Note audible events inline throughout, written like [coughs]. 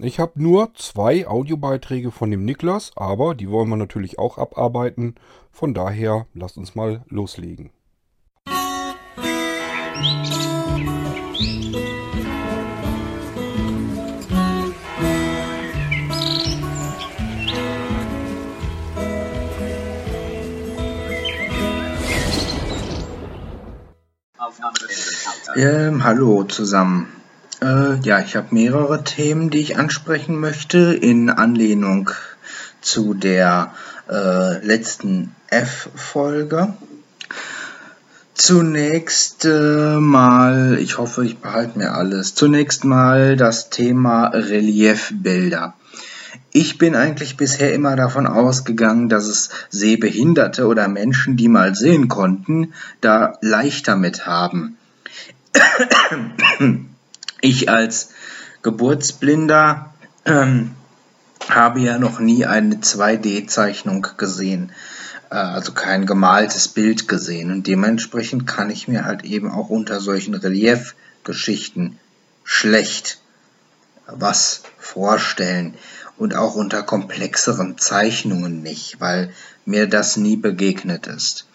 ich habe nur zwei Audiobeiträge von dem Niklas, aber die wollen wir natürlich auch abarbeiten. Von daher lasst uns mal loslegen. Ähm, hallo zusammen. Äh, ja, ich habe mehrere Themen, die ich ansprechen möchte in Anlehnung zu der äh, letzten F-Folge. Zunächst äh, mal, ich hoffe, ich behalte mir alles. Zunächst mal das Thema Reliefbilder. Ich bin eigentlich bisher immer davon ausgegangen, dass es Sehbehinderte oder Menschen, die mal sehen konnten, da leichter mit haben. [coughs] Ich als Geburtsblinder ähm, habe ja noch nie eine 2D-Zeichnung gesehen, äh, also kein gemaltes Bild gesehen. Und dementsprechend kann ich mir halt eben auch unter solchen Reliefgeschichten schlecht was vorstellen und auch unter komplexeren Zeichnungen nicht, weil mir das nie begegnet ist.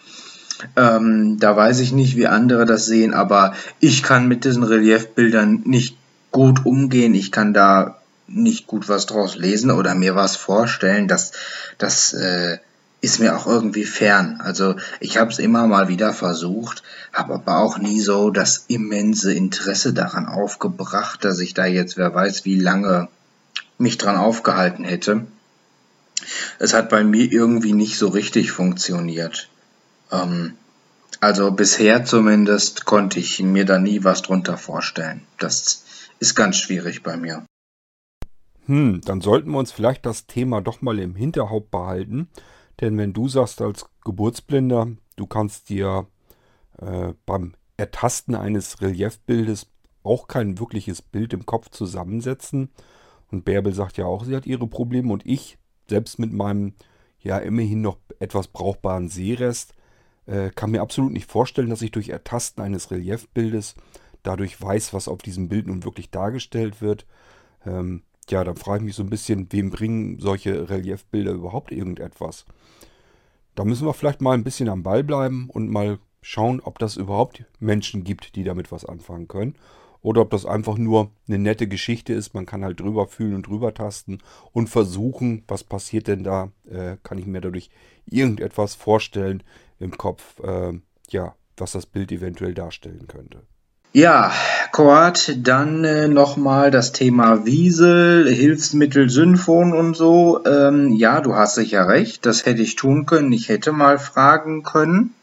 Ähm, da weiß ich nicht, wie andere das sehen, aber ich kann mit diesen Reliefbildern nicht gut umgehen. Ich kann da nicht gut was draus lesen oder mir was vorstellen. Das, das äh, ist mir auch irgendwie fern. Also ich habe es immer mal wieder versucht, habe aber auch nie so das immense Interesse daran aufgebracht, dass ich da jetzt, wer weiß, wie lange mich dran aufgehalten hätte. Es hat bei mir irgendwie nicht so richtig funktioniert. Ähm, also bisher zumindest konnte ich mir da nie was drunter vorstellen. Das ist ganz schwierig bei mir. Hm, dann sollten wir uns vielleicht das Thema doch mal im Hinterhaupt behalten. Denn wenn du sagst als Geburtsblinder, du kannst dir äh, beim Ertasten eines Reliefbildes auch kein wirkliches Bild im Kopf zusammensetzen. Und Bärbel sagt ja auch, sie hat ihre Probleme. Und ich, selbst mit meinem ja immerhin noch etwas brauchbaren Sehrest, äh, kann mir absolut nicht vorstellen, dass ich durch Ertasten eines Reliefbildes dadurch weiß, was auf diesem Bild nun wirklich dargestellt wird. Ähm, ja, dann frage ich mich so ein bisschen, wem bringen solche Reliefbilder überhaupt irgendetwas? Da müssen wir vielleicht mal ein bisschen am Ball bleiben und mal schauen, ob das überhaupt Menschen gibt, die damit was anfangen können. Oder ob das einfach nur eine nette Geschichte ist. Man kann halt drüber fühlen und drüber tasten und versuchen, was passiert denn da? Äh, kann ich mir dadurch irgendetwas vorstellen im Kopf, äh, ja, was das Bild eventuell darstellen könnte. Ja, Kord, dann äh, nochmal das Thema Wiesel, Hilfsmittel, Synfon und so. Ähm, ja, du hast sicher recht, das hätte ich tun können. Ich hätte mal fragen können.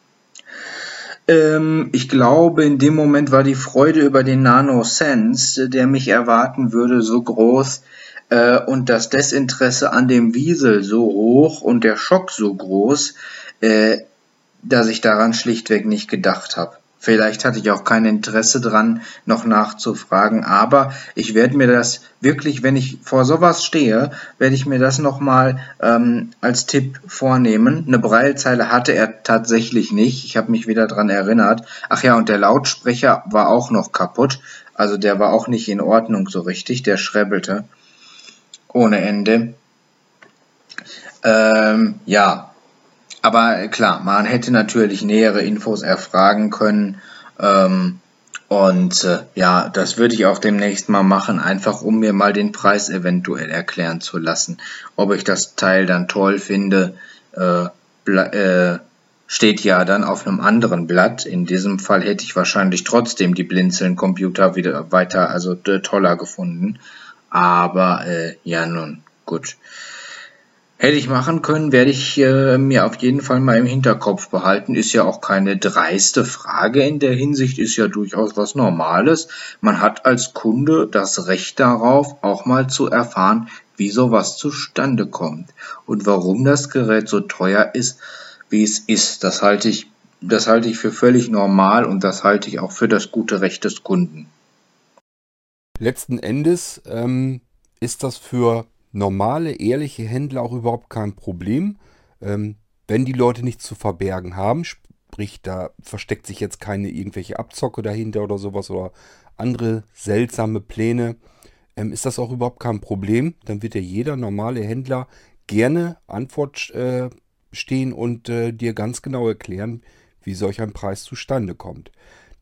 Ähm, ich glaube, in dem Moment war die Freude über den Nano Sense, der mich erwarten würde, so groß äh, und das Desinteresse an dem Wiesel so hoch und der Schock so groß, äh, dass ich daran schlichtweg nicht gedacht habe. Vielleicht hatte ich auch kein Interesse dran, noch nachzufragen, aber ich werde mir das wirklich, wenn ich vor sowas stehe, werde ich mir das nochmal ähm, als Tipp vornehmen. Eine Breilzeile hatte er tatsächlich nicht. Ich habe mich wieder dran erinnert. Ach ja, und der Lautsprecher war auch noch kaputt. Also der war auch nicht in Ordnung so richtig. Der schrebbelte ohne Ende. Ähm, ja, aber klar, man hätte natürlich nähere Infos erfragen können. Ähm, und äh, ja, das würde ich auch demnächst mal machen, einfach um mir mal den Preis eventuell erklären zu lassen. Ob ich das Teil dann toll finde, äh, äh, steht ja dann auf einem anderen Blatt. In diesem Fall hätte ich wahrscheinlich trotzdem die Blinzeln-Computer wieder weiter, also toller gefunden. Aber äh, ja, nun gut. Hätte ich machen können, werde ich äh, mir auf jeden Fall mal im Hinterkopf behalten. Ist ja auch keine dreiste Frage in der Hinsicht, ist ja durchaus was Normales. Man hat als Kunde das Recht darauf, auch mal zu erfahren, wie sowas zustande kommt und warum das Gerät so teuer ist, wie es ist. Das halte ich, das halte ich für völlig normal und das halte ich auch für das gute Recht des Kunden. Letzten Endes ähm, ist das für normale, ehrliche Händler auch überhaupt kein Problem. Ähm, wenn die Leute nichts zu verbergen haben, sprich, da versteckt sich jetzt keine irgendwelche Abzocke dahinter oder sowas oder andere seltsame Pläne, ähm, ist das auch überhaupt kein Problem. Dann wird ja jeder normale Händler gerne Antwort äh, stehen und äh, dir ganz genau erklären, wie solch ein Preis zustande kommt.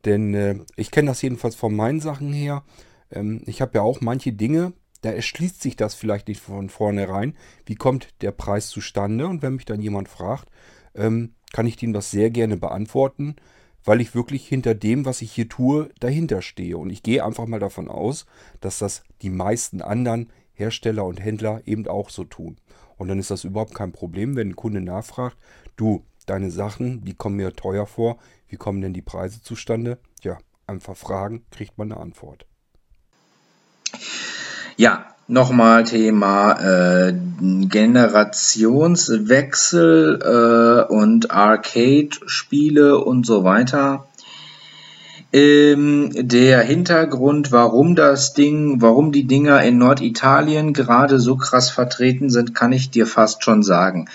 Denn äh, ich kenne das jedenfalls von meinen Sachen her. Ähm, ich habe ja auch manche Dinge, da erschließt sich das vielleicht nicht von vornherein. Wie kommt der Preis zustande? Und wenn mich dann jemand fragt, ähm, kann ich dem das sehr gerne beantworten, weil ich wirklich hinter dem, was ich hier tue, dahinter stehe. Und ich gehe einfach mal davon aus, dass das die meisten anderen Hersteller und Händler eben auch so tun. Und dann ist das überhaupt kein Problem, wenn ein Kunde nachfragt, du, deine Sachen, die kommen mir teuer vor, wie kommen denn die Preise zustande? Ja, einfach fragen, kriegt man eine Antwort. Ja, nochmal Thema äh, Generationswechsel äh, und Arcade-Spiele und so weiter. Ähm, der Hintergrund, warum das Ding, warum die Dinger in Norditalien gerade so krass vertreten sind, kann ich dir fast schon sagen.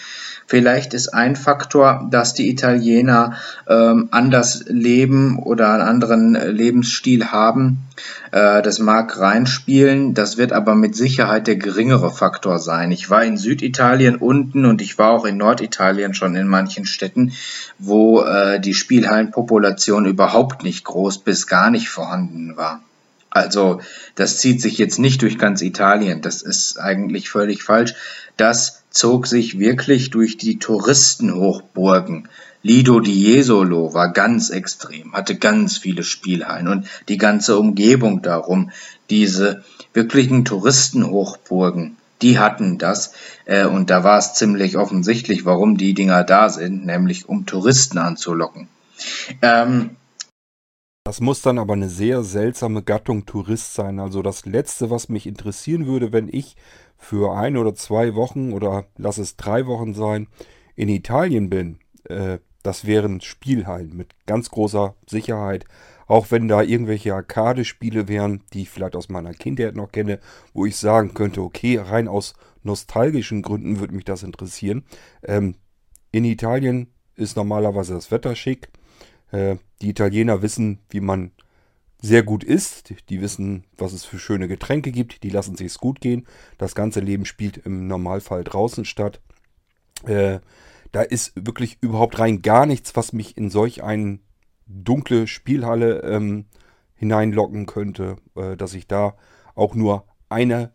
Vielleicht ist ein Faktor, dass die Italiener ähm, anders leben oder einen anderen Lebensstil haben. Äh, das mag reinspielen, das wird aber mit Sicherheit der geringere Faktor sein. Ich war in Süditalien unten und ich war auch in Norditalien schon in manchen Städten, wo äh, die Spielhallenpopulation überhaupt nicht groß bis gar nicht vorhanden war. Also das zieht sich jetzt nicht durch ganz Italien, das ist eigentlich völlig falsch. Das zog sich wirklich durch die Touristenhochburgen. Lido di Jesolo war ganz extrem, hatte ganz viele Spielhallen und die ganze Umgebung darum, diese wirklichen Touristenhochburgen, die hatten das äh, und da war es ziemlich offensichtlich, warum die Dinger da sind, nämlich um Touristen anzulocken. Ähm, das muss dann aber eine sehr seltsame Gattung Tourist sein. Also das Letzte, was mich interessieren würde, wenn ich für ein oder zwei Wochen oder lass es drei Wochen sein, in Italien bin, äh, das wären Spielhallen mit ganz großer Sicherheit. Auch wenn da irgendwelche Arcade-Spiele wären, die ich vielleicht aus meiner Kindheit noch kenne, wo ich sagen könnte, okay, rein aus nostalgischen Gründen würde mich das interessieren. Ähm, in Italien ist normalerweise das Wetter schick. Äh, die Italiener wissen, wie man sehr gut isst. Die wissen, was es für schöne Getränke gibt. Die lassen sich's gut gehen. Das ganze Leben spielt im Normalfall draußen statt. Äh, da ist wirklich überhaupt rein gar nichts, was mich in solch eine dunkle Spielhalle ähm, hineinlocken könnte, äh, dass ich da auch nur eine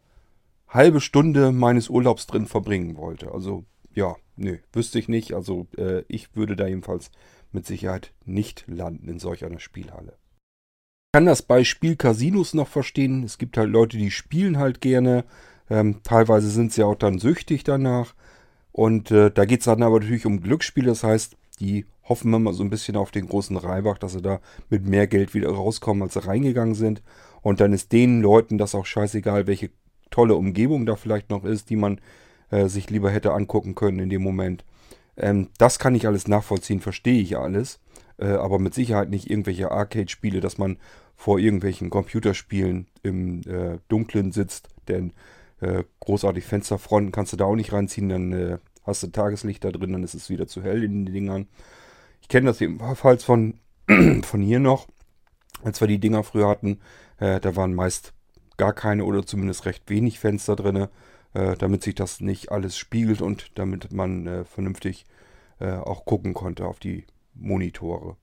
halbe Stunde meines Urlaubs drin verbringen wollte. Also ja, nö, wüsste ich nicht. Also äh, ich würde da jedenfalls mit Sicherheit nicht landen in solch einer Spielhalle kann das bei Spielcasinos noch verstehen. Es gibt halt Leute, die spielen halt gerne. Ähm, teilweise sind sie auch dann süchtig danach. Und äh, da geht es dann aber natürlich um Glücksspiele. Das heißt, die hoffen immer so ein bisschen auf den großen Reibach, dass sie da mit mehr Geld wieder rauskommen, als sie reingegangen sind. Und dann ist den Leuten das auch scheißegal, welche tolle Umgebung da vielleicht noch ist, die man äh, sich lieber hätte angucken können in dem Moment. Ähm, das kann ich alles nachvollziehen, verstehe ich alles äh, aber mit Sicherheit nicht irgendwelche Arcade-Spiele, dass man vor irgendwelchen Computerspielen im äh, Dunklen sitzt, denn äh, großartig Fensterfronten kannst du da auch nicht reinziehen, dann äh, hast du Tageslicht da drin, dann ist es wieder zu hell in den Dingern. Ich kenne das ebenfalls von, [clears throat] von hier noch, als wir die Dinger früher hatten, äh, da waren meist gar keine oder zumindest recht wenig Fenster drin, äh, damit sich das nicht alles spiegelt und damit man vernünftig auch gucken konnte auf die Monitore.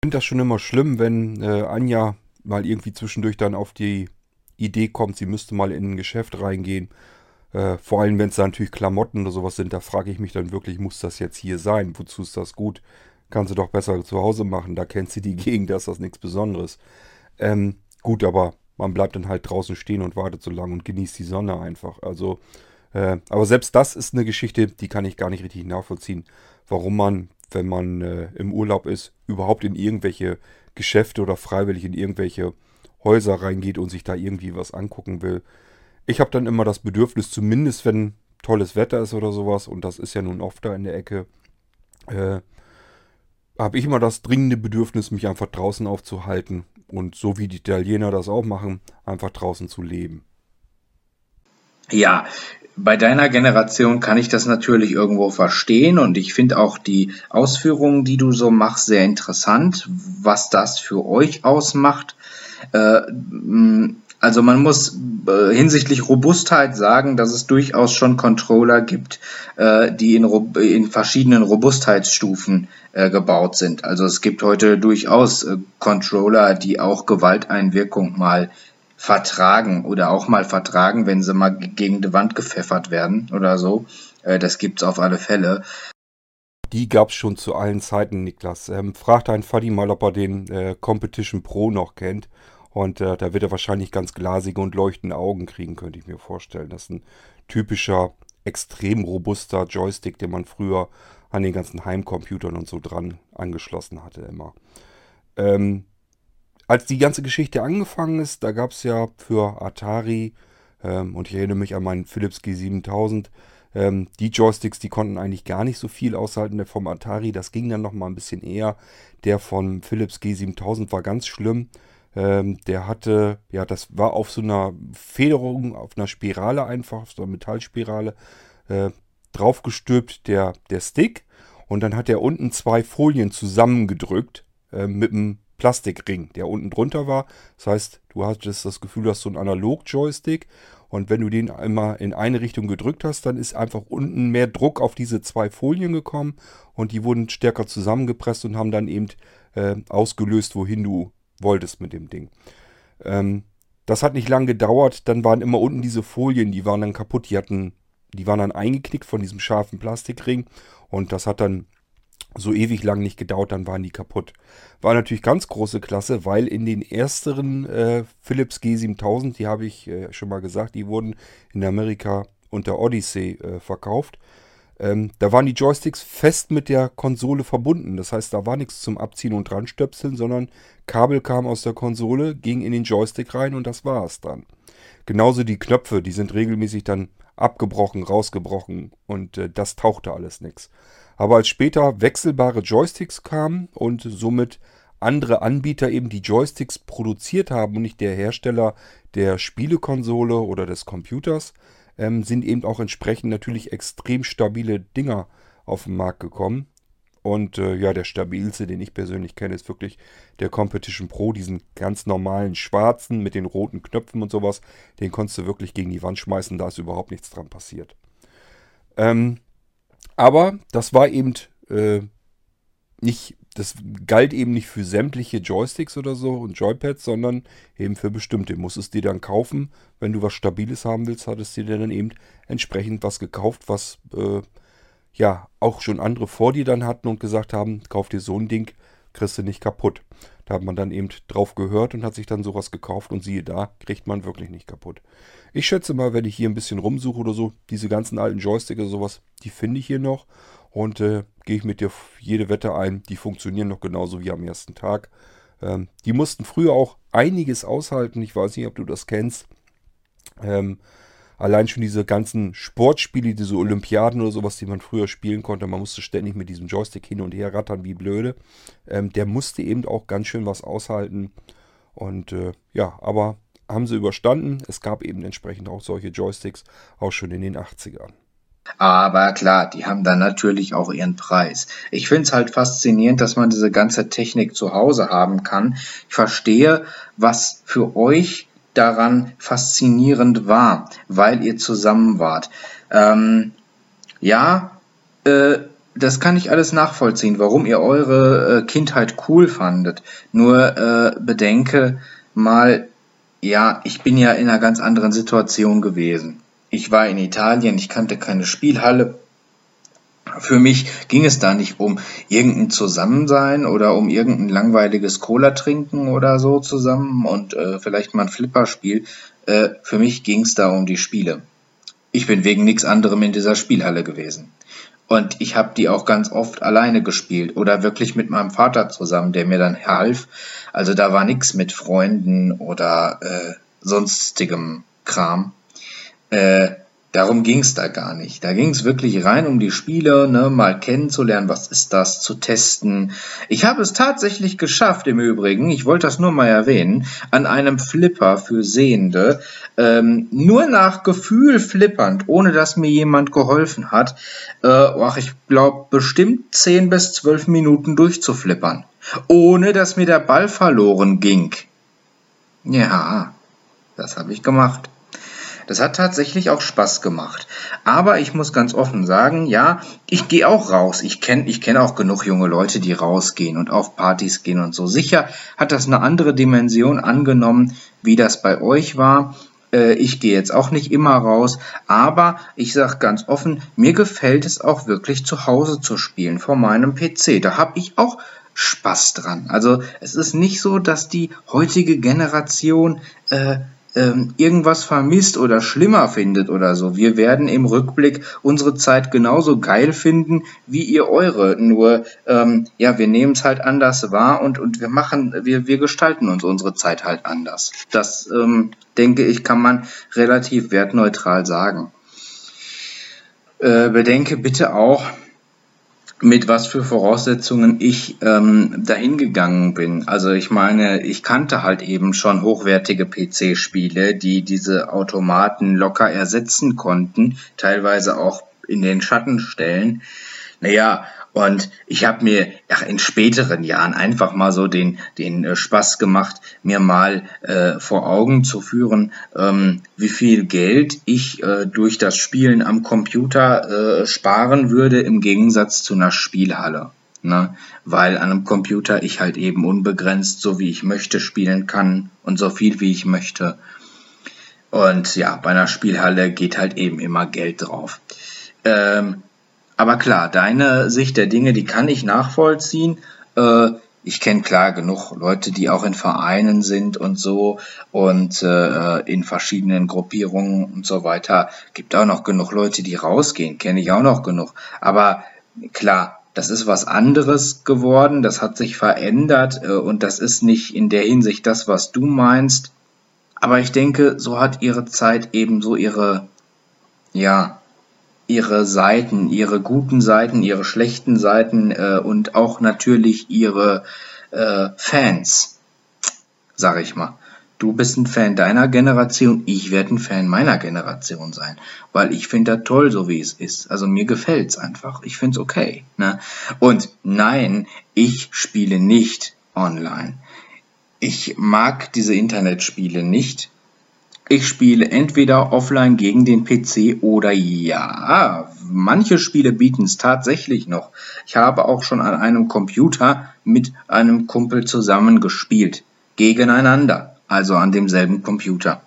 Ich finde das schon immer schlimm, wenn äh, Anja mal irgendwie zwischendurch dann auf die Idee kommt, sie müsste mal in ein Geschäft reingehen. Äh, vor allem, wenn es da natürlich Klamotten oder sowas sind, da frage ich mich dann wirklich, muss das jetzt hier sein? Wozu ist das gut? Kann sie doch besser zu Hause machen, da kennt sie die [laughs] Gegend, da ist das nichts Besonderes. Ähm, gut, aber man bleibt dann halt draußen stehen und wartet so lange und genießt die Sonne einfach. Also, äh, aber selbst das ist eine Geschichte, die kann ich gar nicht richtig nachvollziehen, warum man wenn man äh, im Urlaub ist, überhaupt in irgendwelche Geschäfte oder freiwillig in irgendwelche Häuser reingeht und sich da irgendwie was angucken will. Ich habe dann immer das Bedürfnis, zumindest wenn tolles Wetter ist oder sowas, und das ist ja nun oft da in der Ecke, äh, habe ich immer das dringende Bedürfnis, mich einfach draußen aufzuhalten und so wie die Italiener das auch machen, einfach draußen zu leben. Ja, bei deiner Generation kann ich das natürlich irgendwo verstehen und ich finde auch die Ausführungen, die du so machst, sehr interessant, was das für euch ausmacht. Äh, Also man muss äh, hinsichtlich Robustheit sagen, dass es durchaus schon Controller gibt, äh, die in, verschiedenen Robustheitsstufen gebaut sind. Also es gibt heute durchaus Controller, die auch Gewalteinwirkung mal vertragen oder auch mal vertragen, wenn sie mal gegen die Wand gepfeffert werden oder so. Äh, das gibt's auf alle Fälle. Die gab's schon zu allen Zeiten, Niklas. Ähm, frag deinen Fadi mal, ob er den äh, Competition Pro noch kennt. Und äh, da wird er wahrscheinlich ganz glasige und leuchtende Augen kriegen, könnte ich mir vorstellen. Das ist ein typischer, extrem robuster Joystick, den man früher an den ganzen Heimcomputern und so dran angeschlossen hatte immer. Ähm, als die ganze Geschichte angefangen ist, da gab es ja für Atari, ähm, und ich erinnere mich an meinen Philips G7000, ähm, die Joysticks, die konnten eigentlich gar nicht so viel aushalten. Der vom Atari, das ging dann nochmal ein bisschen eher. Der von Philips G7000 war ganz schlimm. Ähm, der hatte, ja, das war auf so einer Federung, auf einer Spirale einfach, auf so einer Metallspirale, äh, draufgestülpt der, der Stick. Und dann hat er unten zwei Folien zusammengedrückt äh, mit einem Plastikring, der unten drunter war. Das heißt, du hattest das Gefühl, du hast so einen Analog-Joystick. Und wenn du den einmal in eine Richtung gedrückt hast, dann ist einfach unten mehr Druck auf diese zwei Folien gekommen und die wurden stärker zusammengepresst und haben dann eben äh, ausgelöst, wohin du wolltest mit dem Ding. Ähm, das hat nicht lange gedauert, dann waren immer unten diese Folien, die waren dann kaputt, die hatten, die waren dann eingeknickt von diesem scharfen Plastikring und das hat dann so ewig lang nicht gedauert, dann waren die kaputt. War natürlich ganz große Klasse, weil in den ersteren äh, Philips G7000, die habe ich äh, schon mal gesagt, die wurden in Amerika unter Odyssey äh, verkauft. Ähm, da waren die Joysticks fest mit der Konsole verbunden. Das heißt, da war nichts zum Abziehen und Dranstöpseln, sondern Kabel kam aus der Konsole, ging in den Joystick rein und das war es dann. Genauso die Knöpfe, die sind regelmäßig dann abgebrochen, rausgebrochen und äh, das tauchte alles nichts. Aber als später wechselbare Joysticks kamen und somit andere Anbieter eben die Joysticks produziert haben und nicht der Hersteller der Spielekonsole oder des Computers, ähm, sind eben auch entsprechend natürlich extrem stabile Dinger auf den Markt gekommen. Und äh, ja, der stabilste, den ich persönlich kenne, ist wirklich der Competition Pro, diesen ganz normalen schwarzen mit den roten Knöpfen und sowas. Den konntest du wirklich gegen die Wand schmeißen, da ist überhaupt nichts dran passiert. Ähm, aber das war eben äh, nicht, das galt eben nicht für sämtliche Joysticks oder so und Joypads, sondern eben für bestimmte. Du musstest dir dann kaufen, wenn du was Stabiles haben willst, hattest du dir dann eben entsprechend was gekauft, was äh, ja auch schon andere vor dir dann hatten und gesagt haben, kauf dir so ein Ding, kriegst du nicht kaputt. Da hat man dann eben drauf gehört und hat sich dann sowas gekauft und siehe da, kriegt man wirklich nicht kaputt. Ich schätze mal, wenn ich hier ein bisschen rumsuche oder so, diese ganzen alten Joysticks oder sowas, die finde ich hier noch. Und äh, gehe ich mit dir jede Wette ein, die funktionieren noch genauso wie am ersten Tag. Ähm, die mussten früher auch einiges aushalten. Ich weiß nicht, ob du das kennst. Ähm, allein schon diese ganzen Sportspiele, diese Olympiaden oder sowas, die man früher spielen konnte, man musste ständig mit diesem Joystick hin und her rattern wie blöde. Ähm, der musste eben auch ganz schön was aushalten. Und äh, ja, aber haben sie überstanden. Es gab eben entsprechend auch solche Joysticks, auch schon in den 80ern. Aber klar, die haben dann natürlich auch ihren Preis. Ich finde es halt faszinierend, dass man diese ganze Technik zu Hause haben kann. Ich verstehe, was für euch daran faszinierend war, weil ihr zusammen wart. Ähm, ja, äh, das kann ich alles nachvollziehen, warum ihr eure äh, Kindheit cool fandet. Nur äh, bedenke mal, ja, ich bin ja in einer ganz anderen Situation gewesen. Ich war in Italien, ich kannte keine Spielhalle. Für mich ging es da nicht um irgendein Zusammensein oder um irgendein langweiliges Cola trinken oder so zusammen und äh, vielleicht mal ein Flipperspiel. Äh, für mich ging es da um die Spiele. Ich bin wegen nichts anderem in dieser Spielhalle gewesen. Und ich habe die auch ganz oft alleine gespielt oder wirklich mit meinem Vater zusammen, der mir dann half. Also da war nichts mit Freunden oder äh, sonstigem Kram. Äh, darum ging's da gar nicht. Da ging's wirklich rein um die Spiele, ne, mal kennenzulernen, was ist das, zu testen. Ich habe es tatsächlich geschafft, im Übrigen, ich wollte das nur mal erwähnen, an einem Flipper für Sehende, ähm, nur nach Gefühl flippernd, ohne dass mir jemand geholfen hat, äh, ach, ich glaube, bestimmt 10 bis 12 Minuten durchzuflippern, ohne dass mir der Ball verloren ging. Ja, Das habe ich gemacht. Das hat tatsächlich auch Spaß gemacht. Aber ich muss ganz offen sagen, ja, ich gehe auch raus. Ich kenne ich kenn auch genug junge Leute, die rausgehen und auf Partys gehen und so. Sicher hat das eine andere Dimension angenommen, wie das bei euch war. Äh, ich gehe jetzt auch nicht immer raus, aber ich sage ganz offen, mir gefällt es auch wirklich zu Hause zu spielen vor meinem PC. Da habe ich auch Spaß dran. Also es ist nicht so, dass die heutige Generation äh, ähm, irgendwas vermisst oder schlimmer findet oder so. Wir werden im Rückblick unsere Zeit genauso geil finden wie ihr eure. Nur ähm, ja, wir nehmen es halt anders wahr und, und wir machen, wir, wir gestalten uns unsere Zeit halt anders. Das ähm, denke ich, kann man relativ wertneutral sagen. Äh, bedenke bitte auch, mit was für Voraussetzungen ich ähm, dahin gegangen bin. Also ich meine, ich kannte halt eben schon hochwertige PC-Spiele, die diese Automaten locker ersetzen konnten, teilweise auch in den Schatten stellen. Naja, und ich habe mir ach, in späteren Jahren einfach mal so den, den äh, Spaß gemacht, mir mal äh, vor Augen zu führen, ähm, wie viel Geld ich äh, durch das Spielen am Computer äh, sparen würde im Gegensatz zu einer Spielhalle. Ne? Weil an einem Computer ich halt eben unbegrenzt, so wie ich möchte, spielen kann und so viel wie ich möchte. Und ja, bei einer Spielhalle geht halt eben immer Geld drauf. Ähm, aber klar, deine Sicht der Dinge, die kann ich nachvollziehen. Äh, ich kenne klar genug Leute, die auch in Vereinen sind und so und äh, in verschiedenen Gruppierungen und so weiter. Gibt auch noch genug Leute, die rausgehen, kenne ich auch noch genug. Aber klar, das ist was anderes geworden, das hat sich verändert äh, und das ist nicht in der Hinsicht das, was du meinst. Aber ich denke, so hat ihre Zeit ebenso ihre, ja, ihre Seiten, ihre guten Seiten, ihre schlechten Seiten äh, und auch natürlich ihre äh, Fans, sag ich mal. Du bist ein Fan deiner Generation, ich werde ein Fan meiner Generation sein, weil ich finde das toll, so wie es ist. Also mir gefällt's einfach. Ich find's okay. Ne? Und nein, ich spiele nicht online. Ich mag diese Internetspiele nicht. Ich spiele entweder offline gegen den PC oder ja, manche Spiele bieten es tatsächlich noch. Ich habe auch schon an einem Computer mit einem Kumpel zusammen gespielt. Gegeneinander, also an demselben Computer.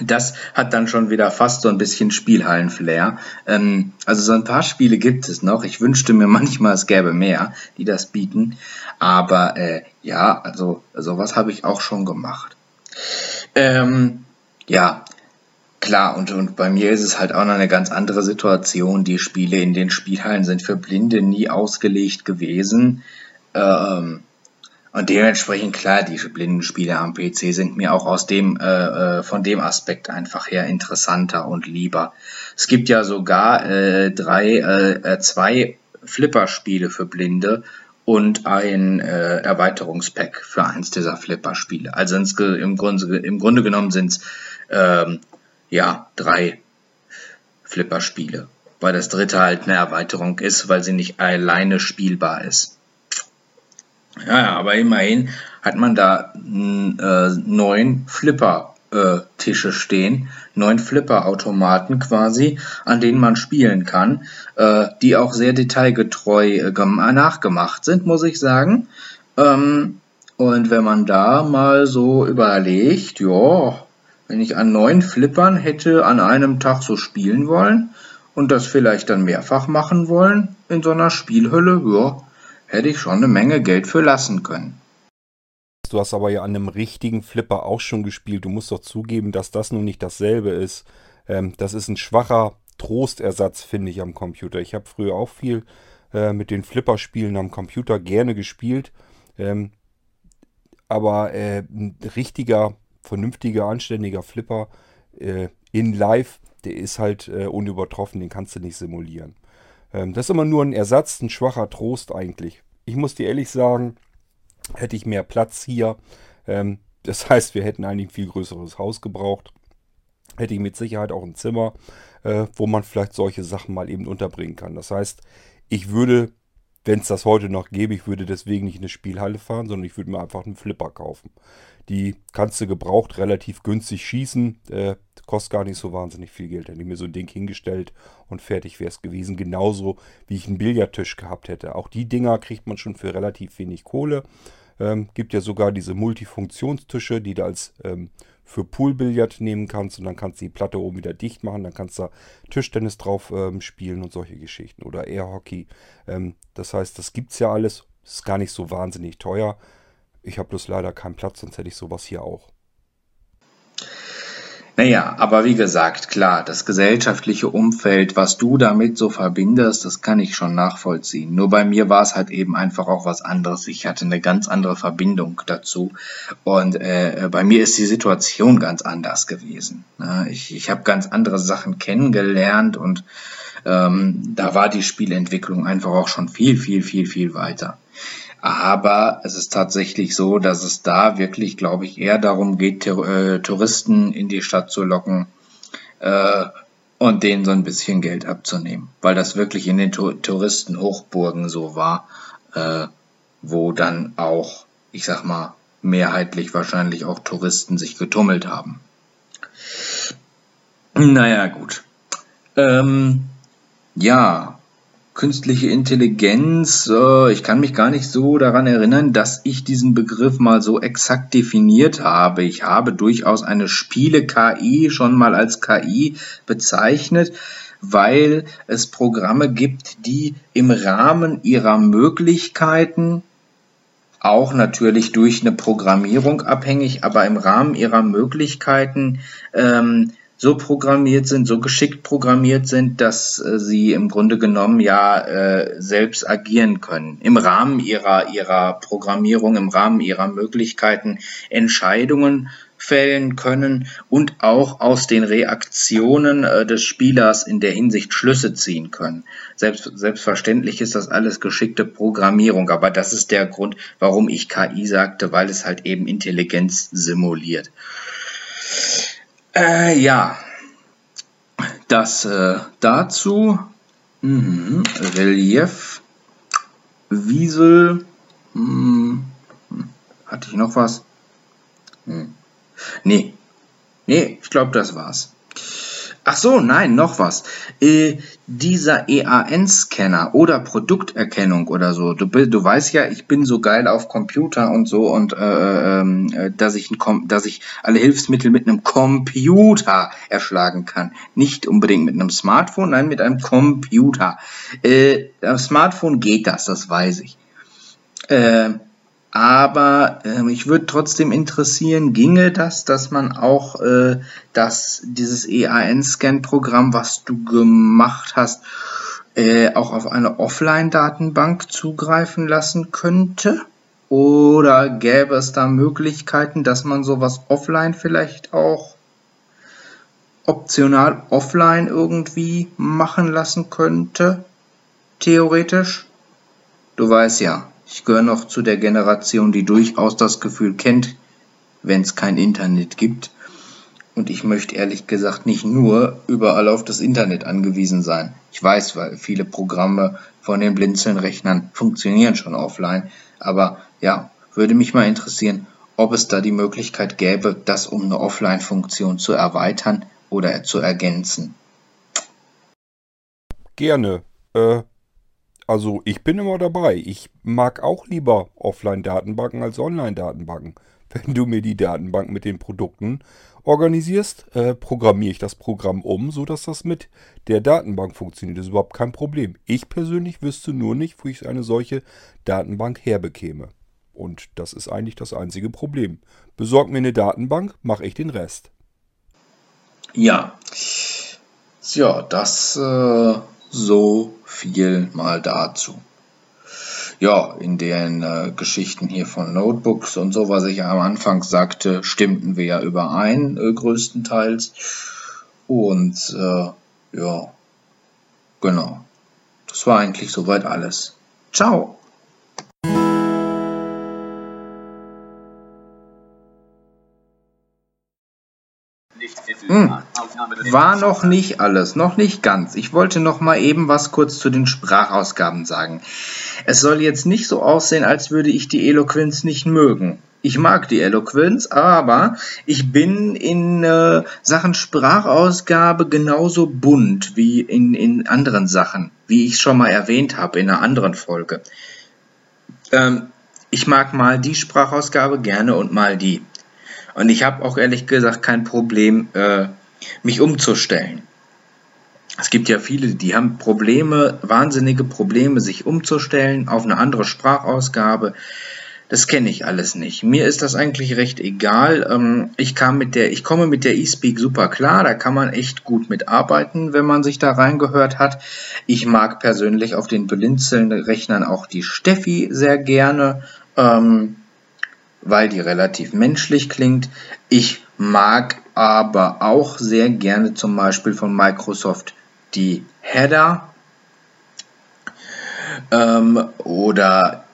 Das hat dann schon wieder fast so ein bisschen Spielhallen-Flair. Ähm, also so ein paar Spiele gibt es noch. Ich wünschte mir manchmal, es gäbe mehr, die das bieten. Aber äh, ja, also sowas habe ich auch schon gemacht. Ähm, ja, klar, und, und bei mir ist es halt auch noch eine ganz andere Situation. Die Spiele in den Spielhallen sind für Blinde nie ausgelegt gewesen. Ähm, und dementsprechend klar, die Blindenspiele am PC sind mir auch aus dem, äh, äh, von dem Aspekt einfach her interessanter und lieber. Es gibt ja sogar äh, drei, äh, zwei Flipper-Spiele für Blinde und ein äh, Erweiterungspack für eins dieser Flipper-Spiele. Also im Grunde, im Grunde genommen sind es ähm, ja, drei Flipper-Spiele. Weil das dritte halt eine Erweiterung ist, weil sie nicht alleine spielbar ist. Ja, aber immerhin hat man da äh, neun Flipper-Tische äh, stehen, neun Flipper-Automaten quasi, an denen man spielen kann, äh, die auch sehr detailgetreu äh, nachgemacht sind, muss ich sagen. Ähm, und wenn man da mal so überlegt, ja, wenn ich an neun Flippern hätte an einem Tag so spielen wollen und das vielleicht dann mehrfach machen wollen in so einer Spielhölle, ja, hätte ich schon eine Menge Geld für lassen können. Du hast aber ja an einem richtigen Flipper auch schon gespielt. Du musst doch zugeben, dass das nun nicht dasselbe ist. Ähm, das ist ein schwacher Trostersatz, finde ich, am Computer. Ich habe früher auch viel äh, mit den Flipperspielen am Computer gerne gespielt. Ähm, aber äh, ein richtiger vernünftiger, anständiger Flipper äh, in Live, der ist halt äh, unübertroffen, den kannst du nicht simulieren. Ähm, das ist immer nur ein Ersatz, ein schwacher Trost eigentlich. Ich muss dir ehrlich sagen, hätte ich mehr Platz hier, ähm, das [laughs] heißt, wir hätten eigentlich ein viel größeres Haus gebraucht, hätte ich mit Sicherheit auch ein Zimmer, äh, wo man vielleicht solche Sachen mal eben unterbringen kann. Das heißt, ich würde wenn es das heute noch gäbe, ich würde deswegen nicht in eine Spielhalle fahren, sondern ich würde mir einfach einen Flipper kaufen. Die kannst du gebraucht relativ günstig schießen. Äh, kostet gar nicht so wahnsinnig viel Geld. Hätte ich mir so ein Ding hingestellt und fertig wäre es gewesen. Genauso wie ich einen Billardtisch gehabt hätte. Auch die Dinger kriegt man schon für relativ wenig Kohle. Ähm, gibt ja sogar diese Multifunktionstische, die du als ähm, für Poolbillard nehmen kannst und dann kannst du die Platte oben wieder dicht machen, dann kannst du Tischtennis drauf ähm, spielen und solche Geschichten oder Airhockey. Ähm, das heißt, das gibt es ja alles, ist gar nicht so wahnsinnig teuer. Ich habe bloß leider keinen Platz, sonst hätte ich sowas hier auch. Naja, aber wie gesagt, klar, das gesellschaftliche Umfeld, was du damit so verbindest, das kann ich schon nachvollziehen. Nur bei mir war es halt eben einfach auch was anderes. Ich hatte eine ganz andere Verbindung dazu. Und äh, bei mir ist die Situation ganz anders gewesen. Ne? Ich, ich habe ganz andere Sachen kennengelernt und ähm, da war die Spielentwicklung einfach auch schon viel, viel, viel, viel weiter. Aber es ist tatsächlich so, dass es da wirklich, glaube ich, eher darum geht, äh, Touristen in die Stadt zu locken äh, und denen so ein bisschen Geld abzunehmen. Weil das wirklich in den Touristenhochburgen so war, äh, wo dann auch, ich sag mal, mehrheitlich wahrscheinlich auch Touristen sich getummelt haben. Naja, gut. Ähm, ja, künstliche Intelligenz, äh, ich kann mich gar nicht so daran erinnern, dass ich diesen Begriff mal so exakt definiert habe. Ich habe durchaus eine Spiele-KI schon mal als KI bezeichnet, weil es Programme gibt, die im Rahmen ihrer Möglichkeiten auch natürlich durch eine Programmierung abhängig, aber im Rahmen ihrer Möglichkeiten ähm, so programmiert sind, so geschickt programmiert sind, dass äh, sie im Grunde genommen ja äh, selbst agieren können. Im Rahmen ihrer, ihrer Programmierung, im Rahmen ihrer Möglichkeiten Entscheidungen fällen können und auch aus den Reaktionen äh, des Spielers in der Hinsicht Schlüsse ziehen können. Selbst, selbstverständlich ist das alles geschickte Programmierung, aber das ist der Grund, warum ich KI sagte, weil es halt eben Intelligenz simuliert. Äh, ja, das äh, dazu. Mhm. Relief, Wiesel. Hm. Hatte ich noch was? Hm. Nee. Nee, ich glaube, das war's. Ach so, nein, noch was. Äh, dieser EAN-Scanner oder Produkterkennung oder so. Du, du weißt ja, ich bin so geil auf Computer und so und äh, äh, dass ich ein, dass ich alle Hilfsmittel mit einem Computer erschlagen kann. Nicht unbedingt mit einem Smartphone, nein, mit einem Computer. Äh, am Smartphone geht das, das weiß ich. Äh, aber äh, mich würde trotzdem interessieren, ginge das, dass man auch äh, das, dieses EAN-Scan-Programm, was du gemacht hast, äh, auch auf eine Offline-Datenbank zugreifen lassen könnte? Oder gäbe es da Möglichkeiten, dass man sowas offline vielleicht auch optional offline irgendwie machen lassen könnte? Theoretisch? Du weißt ja, ich gehöre noch zu der Generation, die durchaus das Gefühl kennt, wenn es kein Internet gibt. Und ich möchte ehrlich gesagt nicht nur überall auf das Internet angewiesen sein. Ich weiß, weil viele Programme von den Blinzeln-Rechnern funktionieren schon offline. Aber ja, würde mich mal interessieren, ob es da die Möglichkeit gäbe, das um eine Offline-Funktion zu erweitern oder zu ergänzen. Gerne. Äh, also ich bin immer dabei. Ich mag auch lieber Offline-Datenbanken als Online-Datenbanken. [laughs] Wenn du mir die Datenbank mit den Produkten organisierst, äh, programmiere ich das Programm um, sodass das mit der Datenbank funktioniert. Das ist überhaupt kein Problem. Ich persönlich wüsste nur nicht, wo ich eine solche Datenbank herbekäme. Und das ist eigentlich das einzige Problem. Besorg mir eine Datenbank, mache ich den Rest. Ja. Ja, das äh, so viel mal dazu. Ja, in den äh, Geschichten hier von Notebooks und so, was ich ja am Anfang sagte, stimmten wir ja überein, äh, größtenteils. Und äh, ja, genau. Das war eigentlich soweit alles. Ciao! Hm. War noch nicht alles, noch nicht ganz. Ich wollte noch mal eben was kurz zu den Sprachausgaben sagen. Es soll jetzt nicht so aussehen, als würde ich die Eloquenz nicht mögen. Ich mag die Eloquenz, aber ich bin in äh, Sachen Sprachausgabe genauso bunt wie in, in anderen Sachen, wie ich schon mal erwähnt habe in einer anderen Folge. Ähm, ich mag mal die Sprachausgabe gerne und mal die. Und ich habe auch ehrlich gesagt kein Problem, äh, mich umzustellen. Es gibt ja viele, die haben Probleme, wahnsinnige Probleme, sich umzustellen auf eine andere Sprachausgabe. Das kenne ich alles nicht. Mir ist das eigentlich recht egal. Ähm, ich, kam mit der, ich komme mit der eSpeak super klar. Da kann man echt gut mitarbeiten, wenn man sich da reingehört hat. Ich mag persönlich auf den blinzelnden Rechnern auch die Steffi sehr gerne, ähm, weil die relativ menschlich klingt. Ich mag aber auch sehr gerne zum Beispiel von Microsoft die Header ähm, oder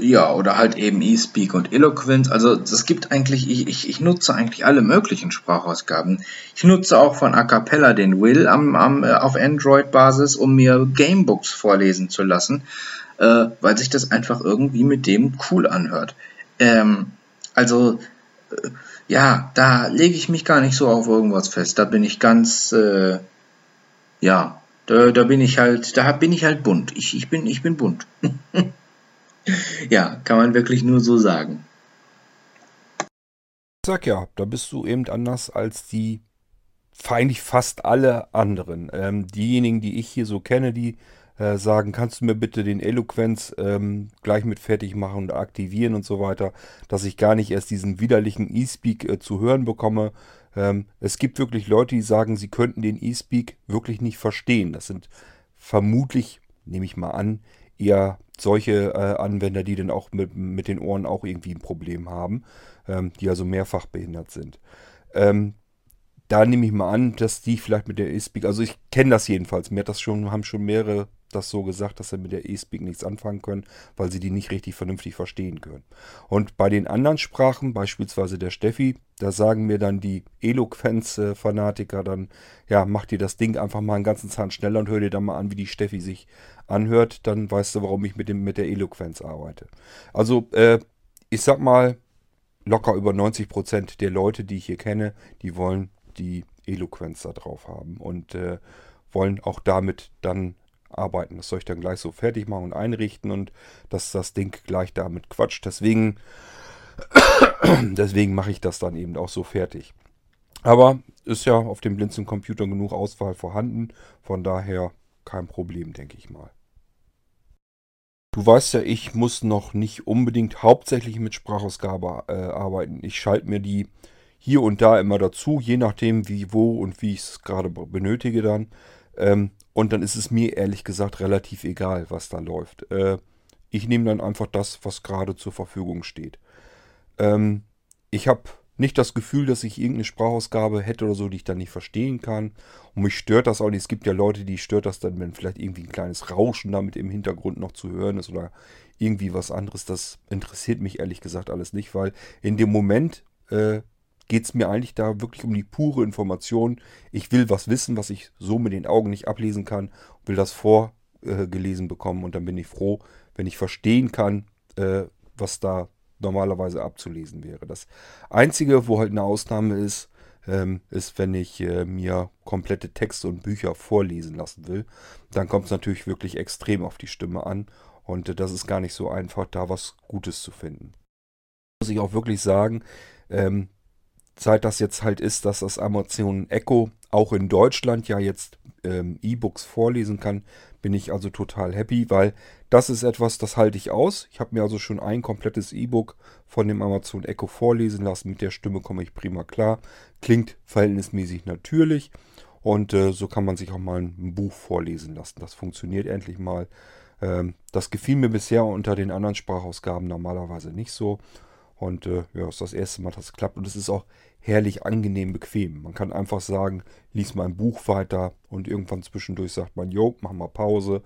ja, oder halt eben eSpeak und Eloquent. Also es gibt eigentlich, ich, ich, ich nutze eigentlich alle möglichen Sprachausgaben. Ich nutze auch von A Cappella den Will am, am, äh, auf Android-Basis, um mir Gamebooks vorlesen zu lassen, äh, weil sich das einfach irgendwie mit dem cool anhört. Ähm, also, äh, ja, da lege ich mich gar nicht so auf irgendwas fest. Da bin ich ganz, äh, ja, da, da bin ich halt, da bin ich halt bunt. Ich, ich, bin, ich bin bunt. [laughs] Ja, kann man wirklich nur so sagen. Ich sag ja, da bist du eben anders als die eigentlich fast alle anderen. Ähm, diejenigen, die ich hier so kenne, die äh, sagen, kannst du mir bitte den Eloquenz ähm, gleich mit fertig machen und aktivieren und so weiter, dass ich gar nicht erst diesen widerlichen E-Speak äh, zu hören bekomme. Ähm, es gibt wirklich Leute, die sagen, sie könnten den E-Speak wirklich nicht verstehen. Das sind vermutlich, nehme ich mal an, eher solche äh, Anwender, die dann auch mit, mit den Ohren auch irgendwie ein Problem haben, ähm, die also mehrfach behindert sind. Ähm, da nehme ich mal an, dass die vielleicht mit der E-Speak, also ich kenne das jedenfalls, mir hat das schon, haben schon mehrere das so gesagt, dass sie mit der E-Speak nichts anfangen können, weil sie die nicht richtig vernünftig verstehen können. Und bei den anderen Sprachen, beispielsweise der Steffi, da sagen mir dann die Eloquenz-Fanatiker dann, ja, mach dir das Ding einfach mal einen ganzen Zahn schneller und hör dir dann mal an, wie die Steffi sich anhört, dann weißt du, warum ich mit, dem, mit der Eloquenz arbeite. Also, äh, ich sag mal, locker über 90% der Leute, die ich hier kenne, die wollen die Eloquenz da drauf haben und äh, wollen auch damit dann arbeiten. Das soll ich dann gleich so fertig machen und einrichten und dass das Ding gleich damit quatscht. Deswegen, [coughs] deswegen mache ich das dann eben auch so fertig. Aber ist ja auf dem Blinzeln Computer genug Auswahl vorhanden. Von daher kein Problem, denke ich mal. Du weißt ja, ich muss noch nicht unbedingt hauptsächlich mit Sprachausgabe äh, arbeiten. Ich schalte mir die hier und da immer dazu, je nachdem wie, wo und wie ich es gerade benötige dann. Ähm, und dann ist es mir ehrlich gesagt relativ egal, was da läuft. Äh, ich nehme dann einfach das, was gerade zur Verfügung steht. Ähm, ich habe nicht das Gefühl, dass ich irgendeine Sprachausgabe hätte oder so, die ich dann nicht verstehen kann. Und mich stört das auch nicht. Es gibt ja Leute, die stört das dann, wenn vielleicht irgendwie ein kleines Rauschen damit im Hintergrund noch zu hören ist oder irgendwie was anderes. Das interessiert mich ehrlich gesagt alles nicht, weil in dem Moment äh, geht es mir eigentlich da wirklich um die pure Information. Ich will was wissen, was ich so mit den Augen nicht ablesen kann, will das vorgelesen äh, bekommen und dann bin ich froh, wenn ich verstehen kann, äh, was da normalerweise abzulesen wäre. Das Einzige, wo halt eine Ausnahme ist, ähm, ist, wenn ich äh, mir komplette Texte und Bücher vorlesen lassen will. Dann kommt es natürlich wirklich extrem auf die Stimme an und äh, das ist gar nicht so einfach, da was Gutes zu finden. Muss ich auch wirklich sagen, ähm, seit das jetzt halt ist, dass das Amazon Echo auch in Deutschland ja jetzt ähm, E-Books vorlesen kann, bin ich also total happy, weil das ist etwas, das halte ich aus. Ich habe mir also schon ein komplettes E-Book von dem Amazon Echo vorlesen lassen. Mit der Stimme komme ich prima klar. Klingt verhältnismäßig natürlich. Und äh, so kann man sich auch mal ein Buch vorlesen lassen. Das funktioniert endlich mal. Ähm, das gefiel mir bisher unter den anderen Sprachausgaben normalerweise nicht so. Und äh, ja, ist das erste Mal, dass es klappt. Und es ist auch herrlich angenehm bequem. Man kann einfach sagen, lies mal ein Buch weiter und irgendwann zwischendurch sagt man, jo, mach mal Pause.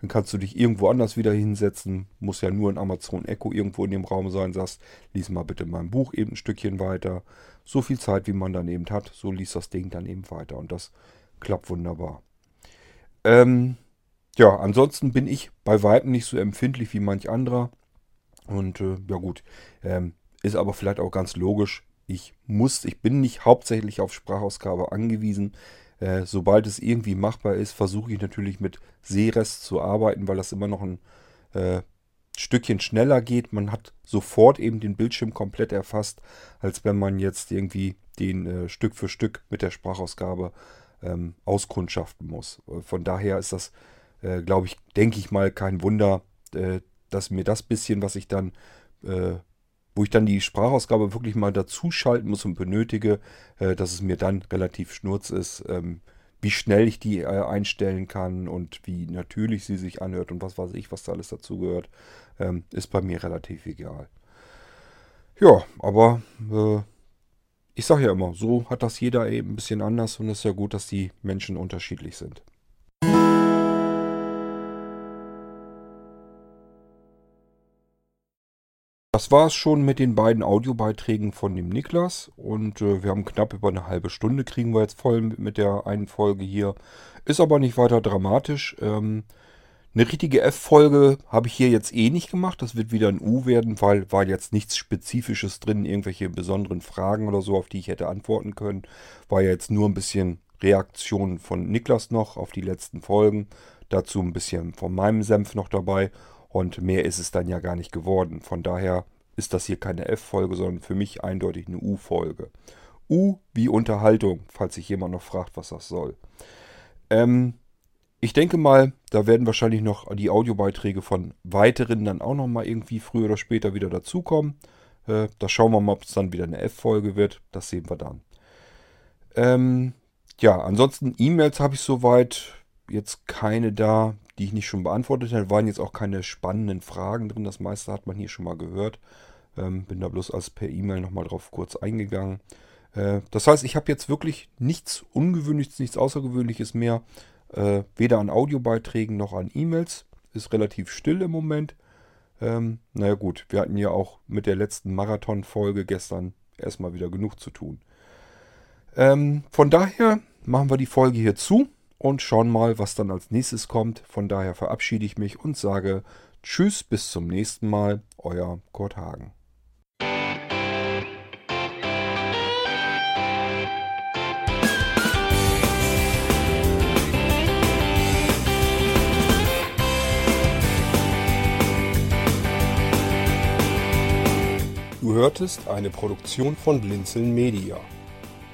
Dann kannst du dich irgendwo anders wieder hinsetzen. Muss ja nur ein Amazon Echo irgendwo in dem Raum sein. Sagst, lies mal bitte mein Buch eben ein Stückchen weiter. So viel Zeit, wie man dann eben hat, so liest das Ding dann eben weiter. Und das klappt wunderbar. Ähm, ja, ansonsten bin ich bei Weitem nicht so empfindlich wie manch anderer. Und äh, ja gut, ähm, ist aber vielleicht auch ganz logisch. Ich muss, ich bin nicht hauptsächlich auf Sprachausgabe angewiesen. Äh, sobald es irgendwie machbar ist, versuche ich natürlich mit Sehrest zu arbeiten, weil das immer noch ein äh, Stückchen schneller geht. Man hat sofort eben den Bildschirm komplett erfasst, als wenn man jetzt irgendwie den äh, Stück für Stück mit der Sprachausgabe ähm, auskundschaften muss. Von daher ist das, äh, glaube ich, denke ich mal, kein Wunder, äh, dass mir das bisschen, was ich dann, äh, wo ich dann die Sprachausgabe wirklich mal dazuschalten muss und benötige, äh, dass es mir dann relativ schnurz ist, ähm, wie schnell ich die äh, einstellen kann und wie natürlich sie sich anhört und was weiß ich, was da alles dazugehört, ähm, ist bei mir relativ egal. Ja, aber äh, ich sage ja immer, so hat das jeder eben ein bisschen anders und es ist ja gut, dass die Menschen unterschiedlich sind. Das war es schon mit den beiden Audiobeiträgen von dem Niklas und äh, wir haben knapp über eine halbe Stunde kriegen wir jetzt voll mit, der einen Folge hier. Ist aber nicht weiter dramatisch. Ähm, eine richtige F-Folge habe ich hier jetzt eh nicht gemacht. Das wird wieder ein U werden, weil war jetzt nichts Spezifisches drin, irgendwelche besonderen Fragen oder so, auf die ich hätte antworten können. War ja jetzt nur ein bisschen Reaktion von Niklas noch auf die letzten Folgen. Dazu ein bisschen von meinem Senf noch dabei. Und mehr ist es dann ja gar nicht geworden. Von daher ist das hier keine F-Folge, sondern für mich eindeutig eine U-Folge. U wie Unterhaltung, falls sich jemand noch fragt, was das soll. Ähm, ich denke mal, da werden wahrscheinlich noch die Audiobeiträge von weiteren dann auch noch mal irgendwie früher oder später wieder dazukommen. Äh, da schauen wir mal, ob es dann wieder eine F-Folge wird. Das sehen wir dann. Ähm, ja, ansonsten E-Mails habe ich soweit jetzt keine da die ich nicht schon beantwortet habe. Waren jetzt auch keine spannenden Fragen drin. Das meiste hat man hier schon mal gehört. Ähm, bin da bloß als per E-Mail nochmal drauf kurz eingegangen. Äh, das heißt, ich habe jetzt wirklich nichts Ungewöhnliches, nichts Außergewöhnliches mehr. Äh, weder an Audiobeiträgen noch an E-Mails. Ist relativ still im Moment. Ähm, naja gut, wir hatten ja auch mit der letzten Marathon-Folge gestern erstmal wieder genug zu tun. Ähm, von daher machen wir die Folge hier zu und schauen mal, was dann als nächstes kommt. Von daher verabschiede ich mich und sage Tschüss, bis zum nächsten Mal, euer Kurt Hagen. Du hörtest eine Produktion von Blinzeln Media.